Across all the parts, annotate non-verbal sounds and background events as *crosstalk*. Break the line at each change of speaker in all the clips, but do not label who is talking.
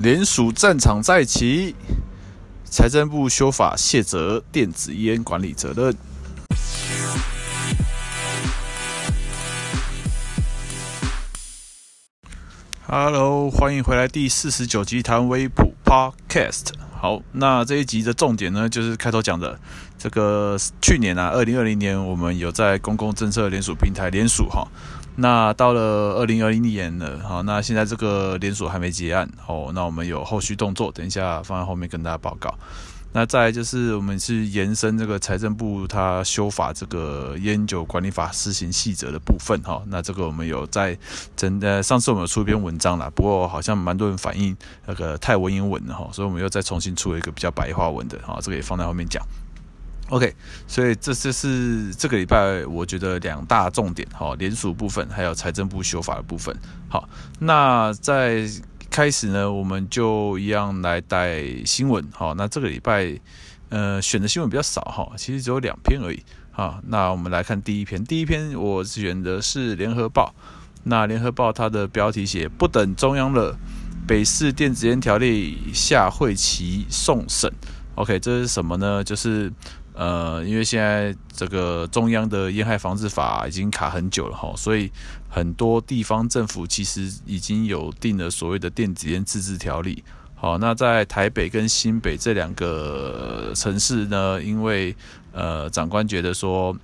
联署战场再起，财政部修法卸责电子烟管理责任。Hello，欢迎回来第四十九集谈微普 Podcast。好，那这一集的重点呢，就是开头讲的这个去年啊，二零二零年我们有在公共政策联署平台联署哈。那到了二零二零年了，好，那现在这个连锁还没结案，哦，那我们有后续动作，等一下放在后面跟大家报告。那再来就是我们是延伸这个财政部它修法这个烟酒管理法施行细则的部分，哈，那这个我们有在真的上次我们有出一篇文章啦，不过好像蛮多人反映那个太文言文了哈，所以我们又再重新出了一个比较白话文的，哈，这个也放在后面讲。OK，所以这就是这个礼拜我觉得两大重点哈，联署部分还有财政部修法的部分。好，那在开始呢，我们就一样来带新闻。好，那这个礼拜呃选的新闻比较少哈，其实只有两篇而已。好，那我们来看第一篇，第一篇我选的是联合报。那联合报它的标题写不等中央了，北市电子烟条例下会期送审。OK，这是什么呢？就是。呃，因为现在这个中央的烟害防治法已经卡很久了哈，所以很多地方政府其实已经有定了所谓的电子烟自治条例。好，那在台北跟新北这两个城市呢，因为呃长官觉得说，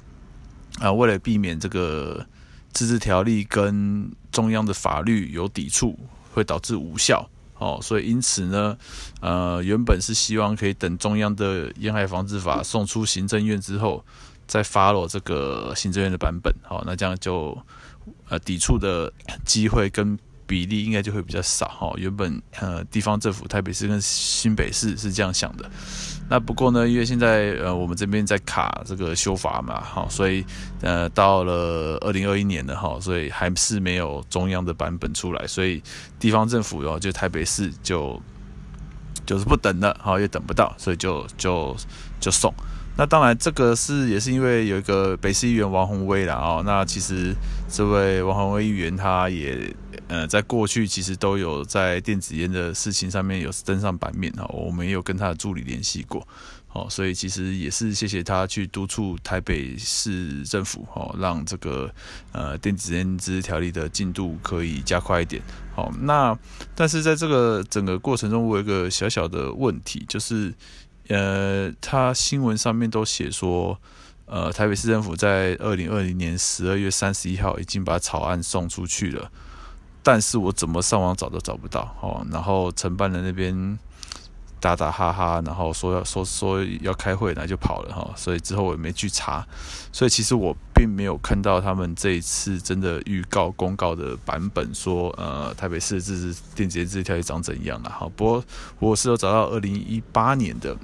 啊、为了避免这个自治条例跟中央的法律有抵触，会导致无效。哦，所以因此呢，呃，原本是希望可以等中央的沿海防治法送出行政院之后，再发落这个行政院的版本。好，那这样就呃抵触的机会跟。比例应该就会比较少哈。原本呃地方政府台北市跟新北市是这样想的，那不过呢，因为现在呃我们这边在卡这个修法嘛，哈，所以呃到了二零二一年了哈，所以还是没有中央的版本出来，所以地方政府哦就台北市就就是不等了哈，也等不到，所以就就就送。那当然这个是也是因为有一个北市议员王宏威啦哦，那其实这位王宏威议员他也。呃，在过去其实都有在电子烟的事情上面有登上版面哈，我们也有跟他的助理联系过，好，所以其实也是谢谢他去督促台北市政府哦，让这个呃电子烟自治条例的进度可以加快一点。好，那但是在这个整个过程中，我有一个小小的问题，就是呃，他新闻上面都写说，呃，台北市政府在二零二零年十二月三十一号已经把草案送出去了。但是我怎么上网找都找不到哦，然后承办人那边打打哈哈，然后说要说说要开会，然后就跑了哈，所以之后我也没去查，所以其实我并没有看到他们这一次真的预告公告的版本说，呃，台北市自治电子烟自治条例长怎样了哈。不过我是有找到二零一八年的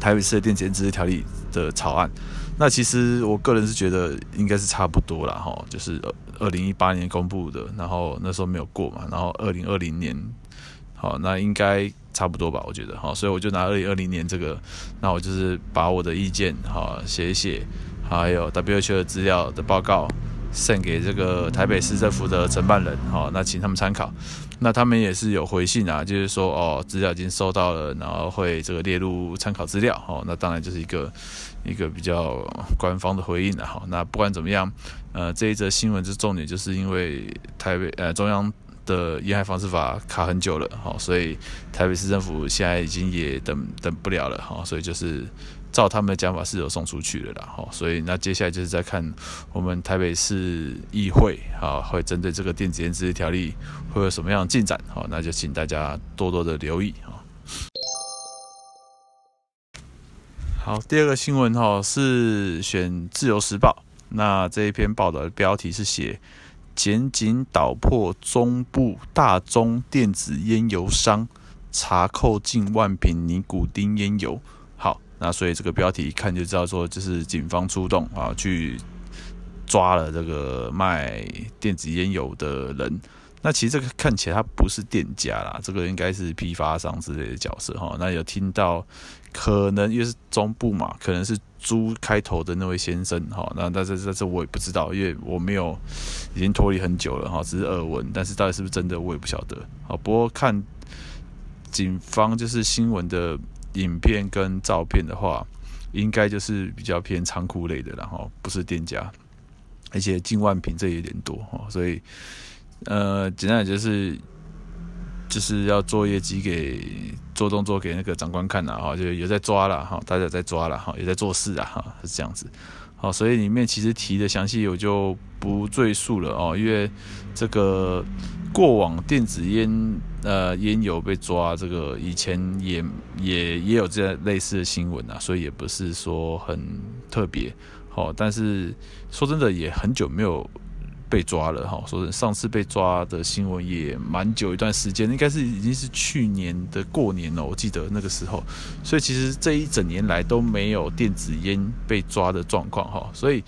台北市的电子烟自治条例的草案，那其实我个人是觉得应该是差不多了哈，就是。二零一八年公布的，然后那时候没有过嘛，然后二零二零年，好，那应该差不多吧，我觉得，好，所以我就拿二零二零年这个，那我就是把我的意见，好，写一写，还有 WHO 的资料的报告送给这个台北市政府的承办人，好，那请他们参考，那他们也是有回信啊，就是说，哦，资料已经收到了，然后会这个列入参考资料，哦，那当然就是一个一个比较官方的回应了，哈，那不管怎么样。呃，这一则新闻之重点就是因为台北呃中央的烟害防治法卡很久了，好，所以台北市政府现在已经也等等不了了，好，所以就是照他们的讲法是有送出去的啦，好，所以那接下来就是在看我们台北市议会，好，会针对这个电子烟自治条例会有什么样的进展，好，那就请大家多多的留意，啊。好，第二个新闻哈是选自由时报。那这一篇报道的标题是写“检警捣破中部大中电子烟油商，查扣近万瓶尼古丁烟油”。那所以这个标题一看就知道说，就是警方出动啊，去抓了这个卖电子烟油的人。那其实这个看起来他不是店家啦，这个应该是批发商之类的角色哈。那有听到可能又是中部嘛，可能是朱开头的那位先生哈。那但是这这我也不知道，因为我没有已经脱离很久了哈，只是耳闻，但是到底是不是真的我也不晓得。好，不过看警方就是新闻的影片跟照片的话，应该就是比较偏仓库类的，然后不是店家，而且近万平这也有点多哈，所以呃，简单讲就是就是要做业绩给做动作给那个长官看了哈，就有在抓了哈，大家在抓了哈，也在做事啊哈，是这样子。哦，所以里面其实提的详细我就不赘述了哦，因为这个过往电子烟呃烟油被抓，这个以前也也也有这类似的新闻啊，所以也不是说很特别。好，但是说真的也很久没有。被抓了哈，说上次被抓的新闻也蛮久一段时间，应该是已经是去年的过年了，我记得那个时候，所以其实这一整年来都没有电子烟被抓的状况哈，所以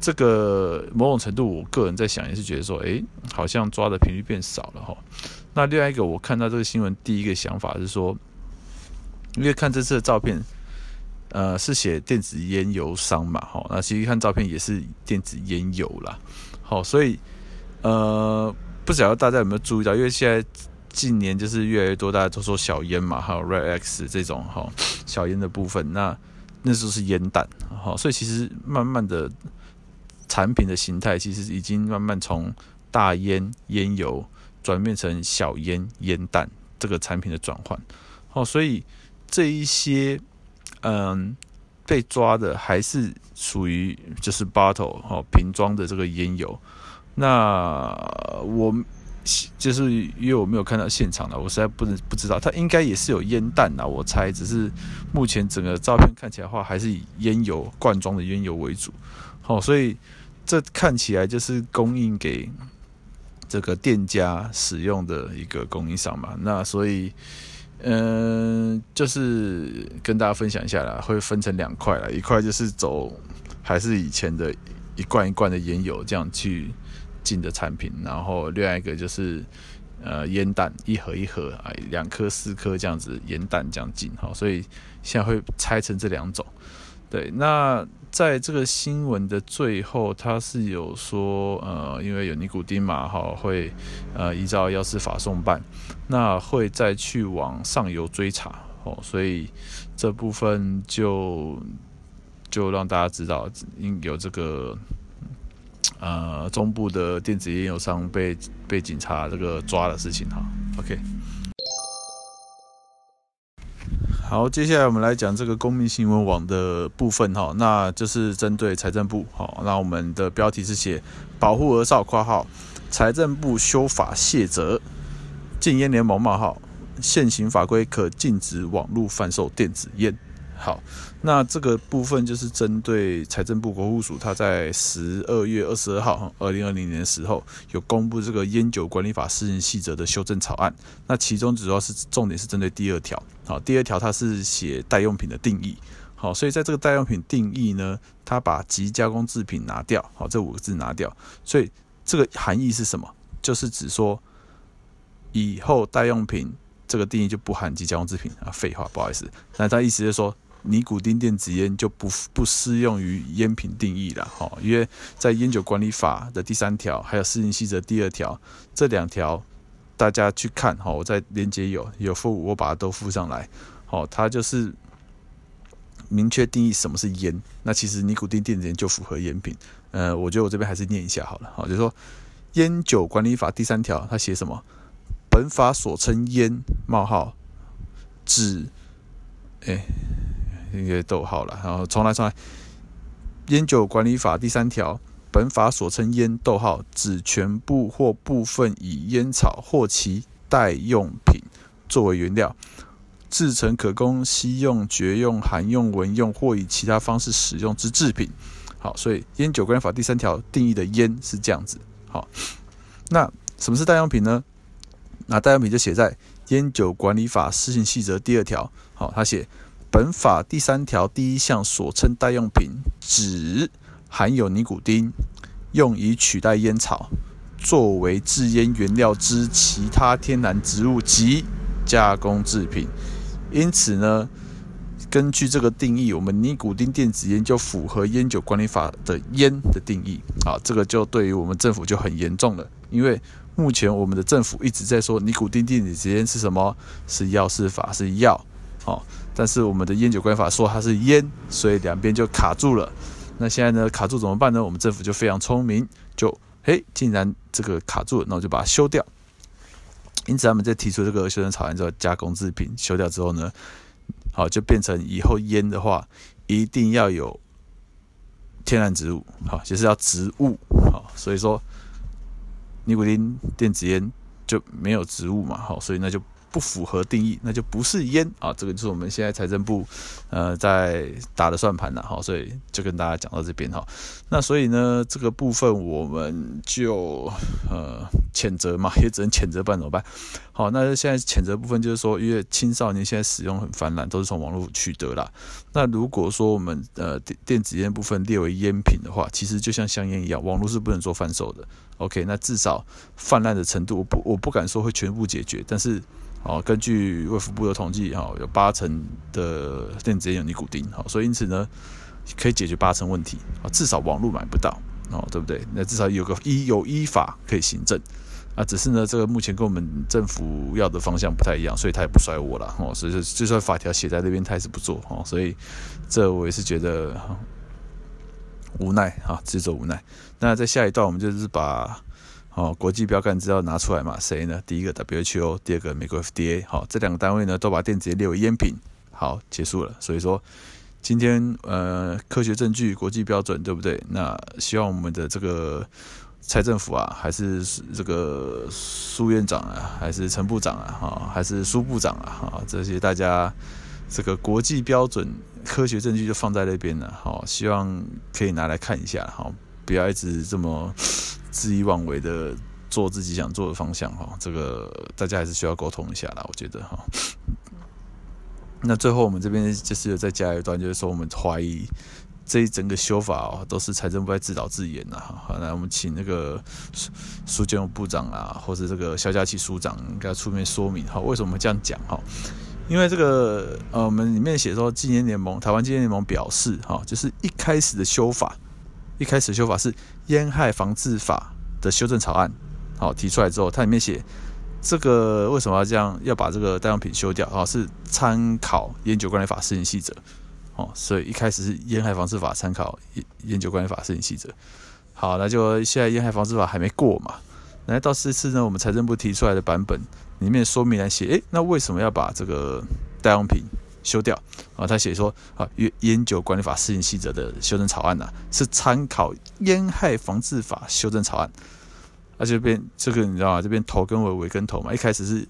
这个某种程度，我个人在想也是觉得说，诶，好像抓的频率变少了哈。那另外一个，我看到这个新闻，第一个想法是说，因为看这次的照片，呃，是写电子烟油商嘛，哈，那其实看照片也是电子烟油啦。好，所以呃，不晓得大家有没有注意到，因为现在近年就是越来越多，大家都说小烟嘛，还有 Red X 这种哈小烟的部分，那那时候是烟弹，好，所以其实慢慢的产品的形态其实已经慢慢从大烟烟油转变成小烟烟弹这个产品的转换，好，所以这一些嗯。被抓的还是属于就是 bottle 哈瓶装的这个烟油，那我就是因为我没有看到现场了，我实在不能不知道，它应该也是有烟弹呐，我猜，只是目前整个照片看起来的话，还是以烟油罐装的烟油为主，好，所以这看起来就是供应给这个店家使用的一个供应商嘛，那所以。嗯，就是跟大家分享一下啦，会分成两块啦，一块就是走还是以前的一罐一罐的烟油这样去进的产品，然后另外一个就是呃烟弹一盒一盒啊，两颗四颗这样子烟弹这样进，好，所以现在会拆成这两种。对，那在这个新闻的最后，他是有说，呃，因为有尼古丁嘛，哈，会呃依照药事法送办，那会再去往上游追查，哦，所以这部分就就让大家知道，应有这个呃中部的电子烟油商被被警察这个抓的事情，哈，OK。好，接下来我们来讲这个公民新闻网的部分哈，那就是针对财政部。好，那我们的标题是写保护儿少（括号财政部修法卸责，禁烟联盟冒号现行法规可禁止网络贩售电子烟）。好，那这个部分就是针对财政部国库署，他在十二月二十二号，二零二零年的时候有公布这个烟酒管理法施行细则的修正草案。那其中主要是重点是针对第二条。好，第二条它是写代用品的定义。好，所以在这个代用品定义呢，它把即加工制品拿掉。好，这五个字拿掉。所以这个含义是什么？就是指说以后代用品这个定义就不含即加工制品啊。废话，不好意思。那它意思是说。尼古丁电子烟就不不适用于烟品定义了，哈，因为在烟酒管理法的第三条，还有施行细则第二条这两条，大家去看，哈，我在链接有有附，我把它都附上来，好，它就是明确定义什么是烟，那其实尼古丁电子烟就符合烟品，呃，我觉得我这边还是念一下好了，好，就是说烟酒管理法第三条它写什么？本法所称烟冒号指，哎。应该逗号了，然后重来重来。烟酒管理法第三条，本法所称烟逗号指全部或部分以烟草或其代用品作为原料，制成可供吸用、嚼用、含用、闻用或以其他方式使用之制品。好，所以烟酒管理法第三条定义的烟是这样子。好，那什么是代用品呢？那代用品就写在烟酒管理法施行细则第二条。好，他写。本法第三条第一项所称代用品，指含有尼古丁，用以取代烟草，作为制烟原料之其他天然植物及加工制品。因此呢，根据这个定义，我们尼古丁电子烟就符合烟酒管理法的烟的定义。啊，这个就对于我们政府就很严重了，因为目前我们的政府一直在说尼古丁电子烟是什么？是药是法是药，哦，但是我们的烟酒管法说它是烟，所以两边就卡住了。那现在呢，卡住怎么办呢？我们政府就非常聪明，就嘿，竟然这个卡住了，那我就把它修掉。因此，他们在提出这个修正草案之后，加工制品修掉之后呢，好，就变成以后烟的话，一定要有天然植物，好，就是要植物，好，所以说。尼古丁电子烟就没有植物嘛，好，所以那就不符合定义，那就不是烟啊。这个就是我们现在财政部呃在打的算盘了，哈，所以就跟大家讲到这边哈。那所以呢，这个部分我们就呃谴责嘛，*laughs* 也只能谴责，办怎么办？好，那现在谴责部分就是说，因为青少年现在使用很泛滥，都是从网络取得啦。那如果说我们呃电电子烟部分列为烟品的话，其实就像香烟一样，网络是不能做贩售的。OK，那至少泛滥的程度，我不我不敢说会全部解决，但是，哦，根据卫福部的统计，哈，有八成的电子烟有尼古丁，好，所以因此呢，可以解决八成问题，啊，至少网络买不到，哦，对不对？那至少有个依有依法可以行政，啊，只是呢，这个目前跟我们政府要的方向不太一样，所以他也不甩我了，哦，所以就算法条写在那边，他也是不做，哦，所以这我也是觉得。无奈啊，自作无奈。那在下一段，我们就是把哦国际标杆资料拿出来嘛，谁呢？第一个 WHO，第二个美国 FDA，好，这两个单位呢都把电子烟列为烟品。好，结束了。所以说，今天呃科学证据、国际标准，对不对？那希望我们的这个蔡政府啊，还是这个苏院长啊，还是陈部长啊，哈，还是苏部长啊，哈，这些大家这个国际标准。科学证据就放在那边了，好，希望可以拿来看一下，好，不要一直这么恣意妄为的做自己想做的方向，哈，这个大家还是需要沟通一下啦，我觉得，哈。那最后我们这边就是有再加一段，就是说我们怀疑这一整个修法哦，都是财政部在自导自演呐，好，来我们请那个苏苏建部长啊，或者这个萧佳琪署长应该出面说明，哈，为什么这样讲，哈。因为这个呃，我们里面写说，纪念联盟台湾纪念联盟表示，哈，就是一开始的修法，一开始的修法是烟害防治法的修正草案，好提出来之后，它里面写这个为什么要这样要把这个代用品修掉啊？是参考烟酒管理法施行细则，哦，所以一开始是烟害防治法参考烟烟酒管理法施行细则，好，那就现在烟害防治法还没过嘛，来到这次呢，我们财政部提出来的版本。里面说明来写，诶，那为什么要把这个代用品修掉啊？他写说啊，烟烟酒管理法施行细则的修正草案呢、啊，是参考烟害防治法修正草案。而且这边这个你知道吗？这边头跟尾尾跟头嘛，一开始是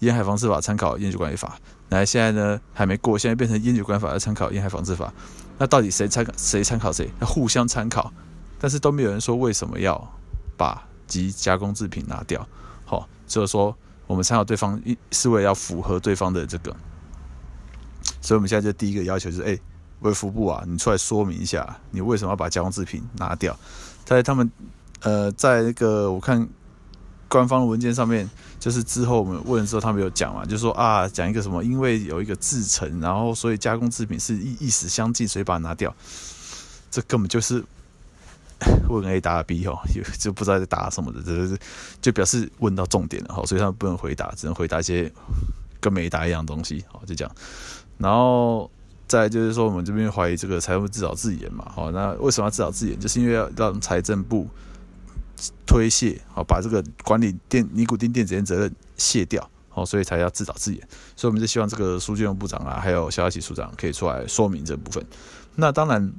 烟害防治法参考烟酒管理法，来现在呢还没过，现在变成烟酒管理法要参考烟害防治法。那到底谁参谁参考谁？要互相参考，但是都没有人说为什么要把即加工制品拿掉。好、哦，就是说。我们参考对方，一是为了要符合对方的这个，所以我们现在就第一个要求就是，哎，卫福部啊，你出来说明一下，你为什么要把加工制品拿掉？在他们呃，在那个我看官方文件上面，就是之后我们问的时候，他们有讲嘛，就说啊，讲一个什么，因为有一个制成，然后所以加工制品是意意思相近，所以把它拿掉，这根本就是。问 A 答 B 哦，就就不知道在答什么的，这就表示问到重点了哈，所以他们不能回答，只能回答一些跟没答一样东西，好就这样。然后再就是说，我们这边怀疑这个财政部自导自演嘛，好，那为什么要自导自演？就是因为要让财政部推卸，好把这个管理电尼古丁电子烟责任卸掉，好，所以才要自导自演。所以我们就希望这个苏建荣部长啊，还有萧佳琪署长可以出来说明这部分。那当然。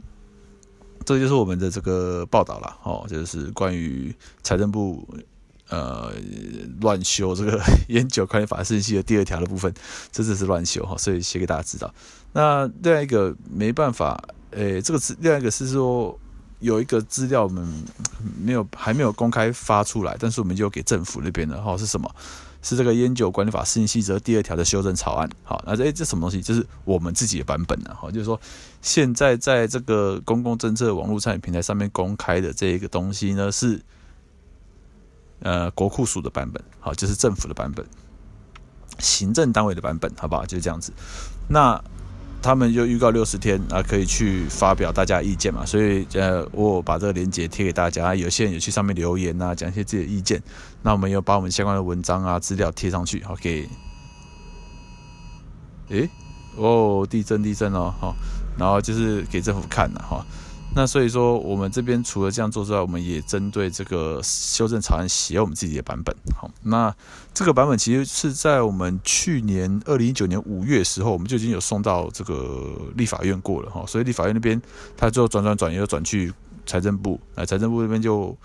这就是我们的这个报道了，哦，就是关于财政部呃乱修这个烟酒管理法施行细则的第二条的部分，这只是乱修哈，所以写给大家知道。那另外一个没办法，诶，这个资另外一个是说有一个资料我们没有还没有公开发出来，但是我们就给政府那边的哈，是什么？是这个烟酒管理法施行细则第二条的修正草案，好，那这这什么东西？就是我们自己的版本呢，好，就是说现在在这个公共政策网络参与平台上面公开的这一个东西呢，是呃国库署的版本，好，就是政府的版本，行政单位的版本，好不好？就是这样子。那他们就预告六十天啊，可以去发表大家意见嘛，所以呃，我把这个链接贴给大家，有些人有去上面留言啊，讲一些自己的意见，那我们又把我们相关的文章啊资料贴上去，好给，诶，哦，地震地震哦，好，然后就是给政府看了哈。那所以说，我们这边除了这样做之外，我们也针对这个修正草案写我们自己的版本。好，那这个版本其实是在我们去年二零一九年五月时候，我们就已经有送到这个立法院过了哈。所以立法院那边他最后转转转又转去财政部，那财政部那边就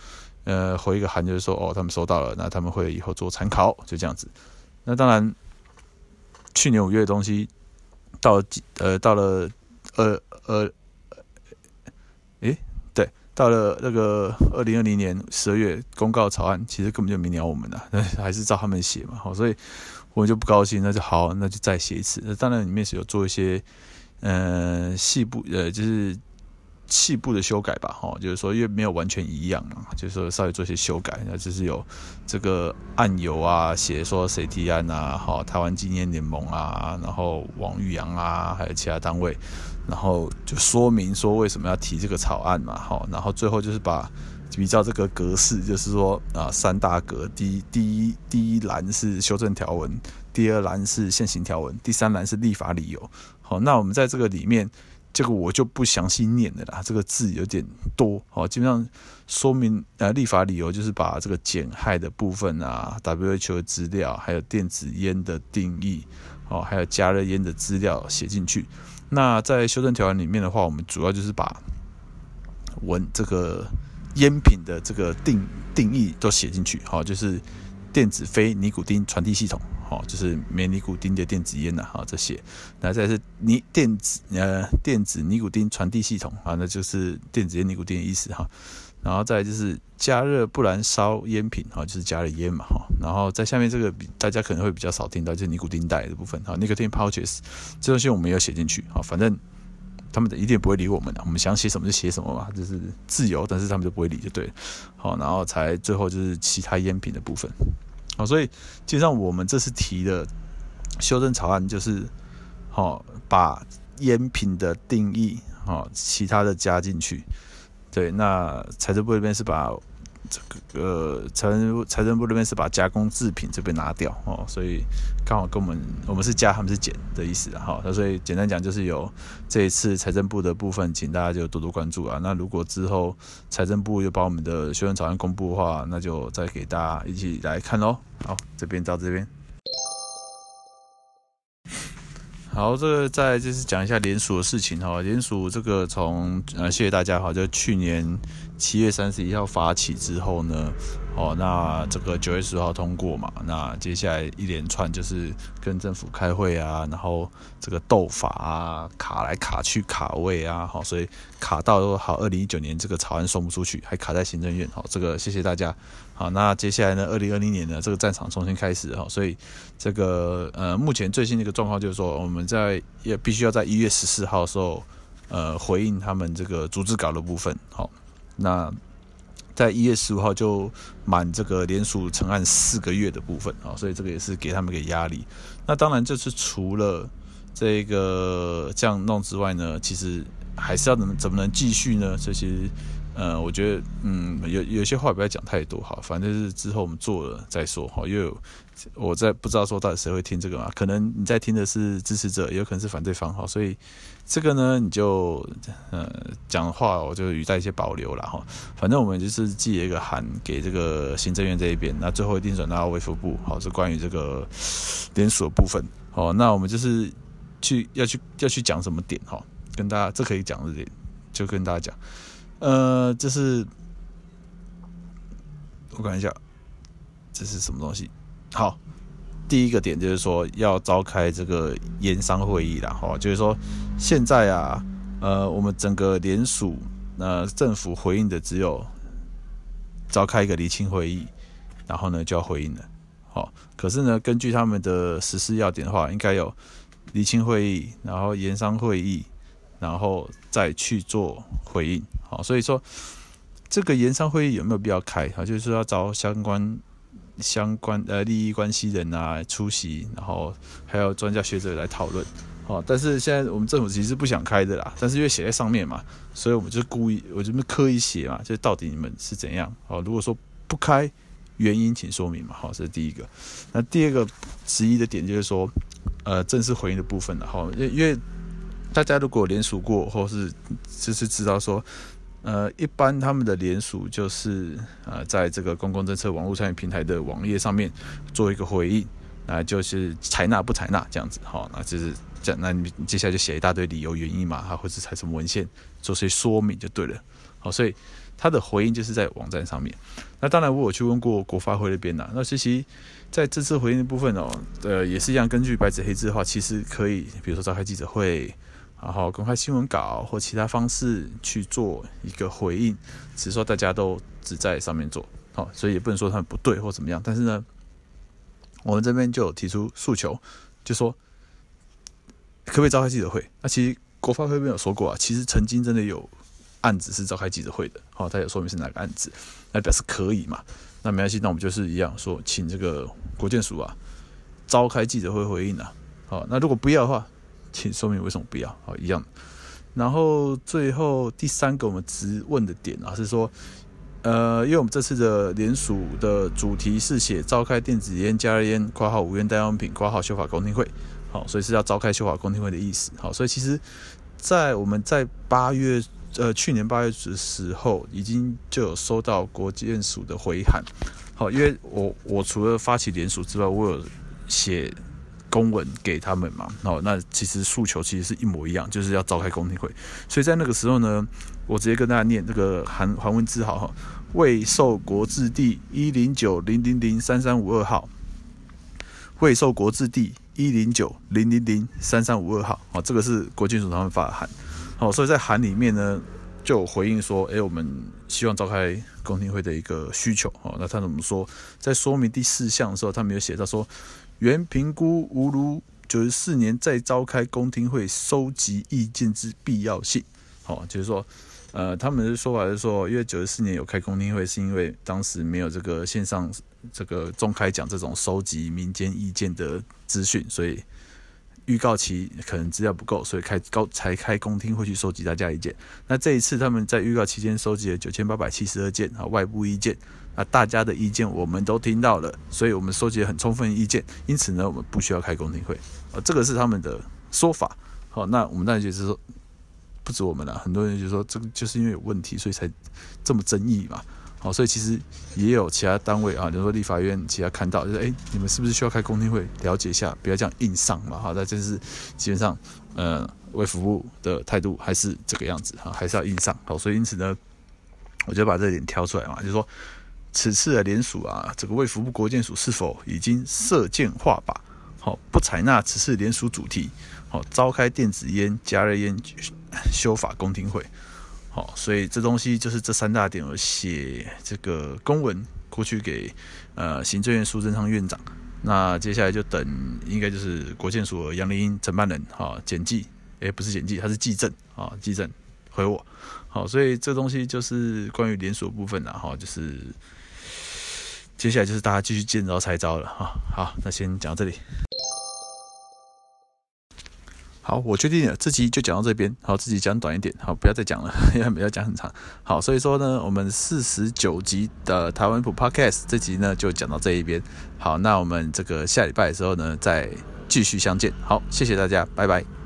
呃回一个函，就是说哦，他们收到了，那他们会以后做参考，就这样子。那当然，去年五月的东西到呃到了呃呃。到了那个二零二零年十二月公告草案，其实根本就没鸟我们的，那 *laughs* 还是照他们写嘛，好，所以我们就不高兴，那就好，那就再写一次。那当然里面是有做一些，呃，细部，呃，就是细部的修改吧，哈，就是说因为没有完全一样嘛，就是说稍微做一些修改，那就是有这个案由啊，写说谁提案啊，好，台湾纪念联盟啊，然后王玉阳啊，还有其他单位。然后就说明说为什么要提这个草案嘛，好，然后最后就是把比较这个格式，就是说啊三大格，第一第一第一栏是修正条文，第二栏是现行条文，第三栏是立法理由。好，那我们在这个里面，这个我就不详细念了啦，这个字有点多，好，基本上说明呃立法理由就是把这个减害的部分啊，WHO 的资料，还有电子烟的定义，哦，还有加热烟的资料写进去。那在修正条文里面的话，我们主要就是把文这个烟品的这个定定义都写进去，好，就是电子非尼古丁传递系统，好，就是没尼古丁的电子烟呐，好，这些，那再是尼电子呃电子尼古丁传递系统啊，那就是电子烟尼古丁的意思哈。然后再就是加热不燃烧烟品，哈，就是加热烟嘛，哈。然后在下面这个大家可能会比较少听到，就是尼古丁袋的部分，哈，nicotine pouches，这东西我们也有写进去，哈，反正他们一定不会理我们的，我们想写什么就写什么嘛，就是自由，但是他们就不会理就对了，好，然后才最后就是其他烟品的部分，好，所以基本上我们这次提的修正草案就是，好，把烟品的定义，好，其他的加进去。对，那财政部这边是把这个财政财政部这边是把加工制品这边拿掉哦，所以刚好跟我们我们是加，他们是减的意思哈。那所以简单讲就是有这一次财政部的部分，请大家就多多关注啊。那如果之后财政部又把我们的修正草案公布的话，那就再给大家一起来看喽。好，这边到这边。好，这个再就是讲一下联署的事情哈。联署这个从呃，谢谢大家哈，就去年七月三十一号发起之后呢。哦，那这个九月十号通过嘛？那接下来一连串就是跟政府开会啊，然后这个斗法啊，卡来卡去卡位啊，好，所以卡到都好，二零一九年这个草案送不出去，还卡在行政院，好，这个谢谢大家。好，那接下来呢，二零二零年呢，这个战场重新开始哈，所以这个呃，目前最新的一个状况就是说，我们在也必须要在一月十四号的时候，呃，回应他们这个组织稿的部分，好，那。在一月十五号就满这个联署成案四个月的部分啊，所以这个也是给他们一个压力。那当然，就是除了这个这样弄之外呢，其实还是要怎么怎么能继续呢？这些呃，我觉得嗯，有有些话不要讲太多哈，反正是之后我们做了再说哈，因为我在不知道说到底谁会听这个嘛，可能你在听的是支持者，也有可能是反对方哈，所以。这个呢，你就呃讲话，我就语带一些保留了哈。反正我们就是寄一个函给这个行政院这一边，那最后一定转到卫福部，好，是关于这个连锁部分。好，那我们就是去要去要去讲什么点哈，跟大家这可以讲的点，就跟大家讲，呃，这是我看一下，这是什么东西？好。第一个点就是说要召开这个盐商会议啦，哈，就是说现在啊，呃，我们整个联署，呃，政府回应的只有召开一个厘清会议，然后呢就要回应了，好，可是呢，根据他们的实施要点的话，应该有厘清会议，然后盐商会议，然后再去做回应，好，所以说这个研商会议有没有必要开？哈，就是说要找相关。相关呃利益关系人啊出席，然后还有专家学者来讨论，哦，但是现在我们政府其实不想开的啦，但是因为写在上面嘛，所以我们就故意，我就刻意写嘛，就到底你们是怎样？哦，如果说不开，原因请说明嘛。好，这是第一个。那第二个质疑的点就是说，呃，正式回应的部分了。哈，因因为大家如果联署过，或是就是知道说，呃，一般他们的联署就是呃，在这个公共政策网络参与平台的网页上面做一个回应，那就是采纳不采纳这样子。好，那就是。这，那你接下来就写一大堆理由原因嘛，啊或者采什么文献做些说明就对了。好，所以他的回应就是在网站上面。那当然，我有去问过国发会那边呐。那其实在这次回应的部分哦，呃，也是一样，根据白纸黑字的话，其实可以，比如说召开记者会，然后公开新闻稿或其他方式去做一个回应，只是说大家都只在上面做，好，所以也不能说他们不对或怎么样。但是呢，我们这边就有提出诉求，就说。可不可以召开记者会？那其实国发会没有说过啊。其实曾经真的有案子是召开记者会的，好，他有说明是哪个案子，那表示可以嘛？那没关系，那我们就是一样说，请这个国建署啊召开记者会回应啊。好，那如果不要的话，请说明为什么不要。好，一样。然后最后第三个我们质问的点啊，是说，呃，因为我们这次的联署的主题是写召开电子烟、加热烟（括号无烟代用品）（括号修法公听会）。好，所以是要召开修法公听会的意思。好，所以其实，在我们在八月，呃，去年八月的时候，已经就有收到国健署的回函。好，因为我我除了发起联署之外，我有写公文给他们嘛。好，那其实诉求其实是一模一样，就是要召开公听会。所以在那个时候呢，我直接跟大家念这个韩韩文字号哈，卫寿国字第一零九零零零三三五二号，卫寿国字第。一零九零零零三三五二号，好，这个是国健署他们发的函，好，所以在函里面呢，就回应说，哎，我们希望召开公听会的一个需求，好，那他怎么说？在说明第四项的时候，他没有写到说，原评估无如九十四年再召开公听会收集意见之必要性，好，就是说。呃，他们的说法是说，因为九十四年有开公听会，是因为当时没有这个线上这个中开讲这种收集民间意见的资讯，所以预告期可能资料不够，所以开高才开公听会去收集大家意见。那这一次他们在预告期间收集了九千八百七十二件啊外部意见，啊大家的意见我们都听到了，所以我们收集了很充分意见，因此呢，我们不需要开公听会。啊，这个是他们的说法。好，那我们当然就是说。不止我们了，很多人就说这个就是因为有问题，所以才这么争议嘛。好，所以其实也有其他单位啊，比如说立法院，其他看到就是，哎，你们是不是需要开公听会了解一下，不要这样硬上嘛。好，那真是基本上，呃，为服务的态度还是这个样子哈，还是要硬上。好，所以因此呢，我就把这点挑出来嘛，就是说此次的联署啊，这个为服务国健署是否已经设箭画靶，好，不采纳此次联署主题，好，召开电子烟、加热烟。修法公听会，好，所以这东西就是这三大点，我写这个公文过去给呃行政院苏贞昌院长，那接下来就等应该就是国健署杨林英承办人哈简记，诶不是简记，他是记证啊记证回我，好，所以这东西就是关于连锁部分的哈，就是接下来就是大家继续见招拆招了哈，好，那先讲到这里。好，我决定了，这集就讲到这边。好，这集讲短一点，好，不要再讲了，*laughs* 因为不要讲很长。好，所以说呢，我们四十九集的台湾普 Podcast 这集呢就讲到这一边。好，那我们这个下礼拜的时候呢再继续相见。好，谢谢大家，拜拜。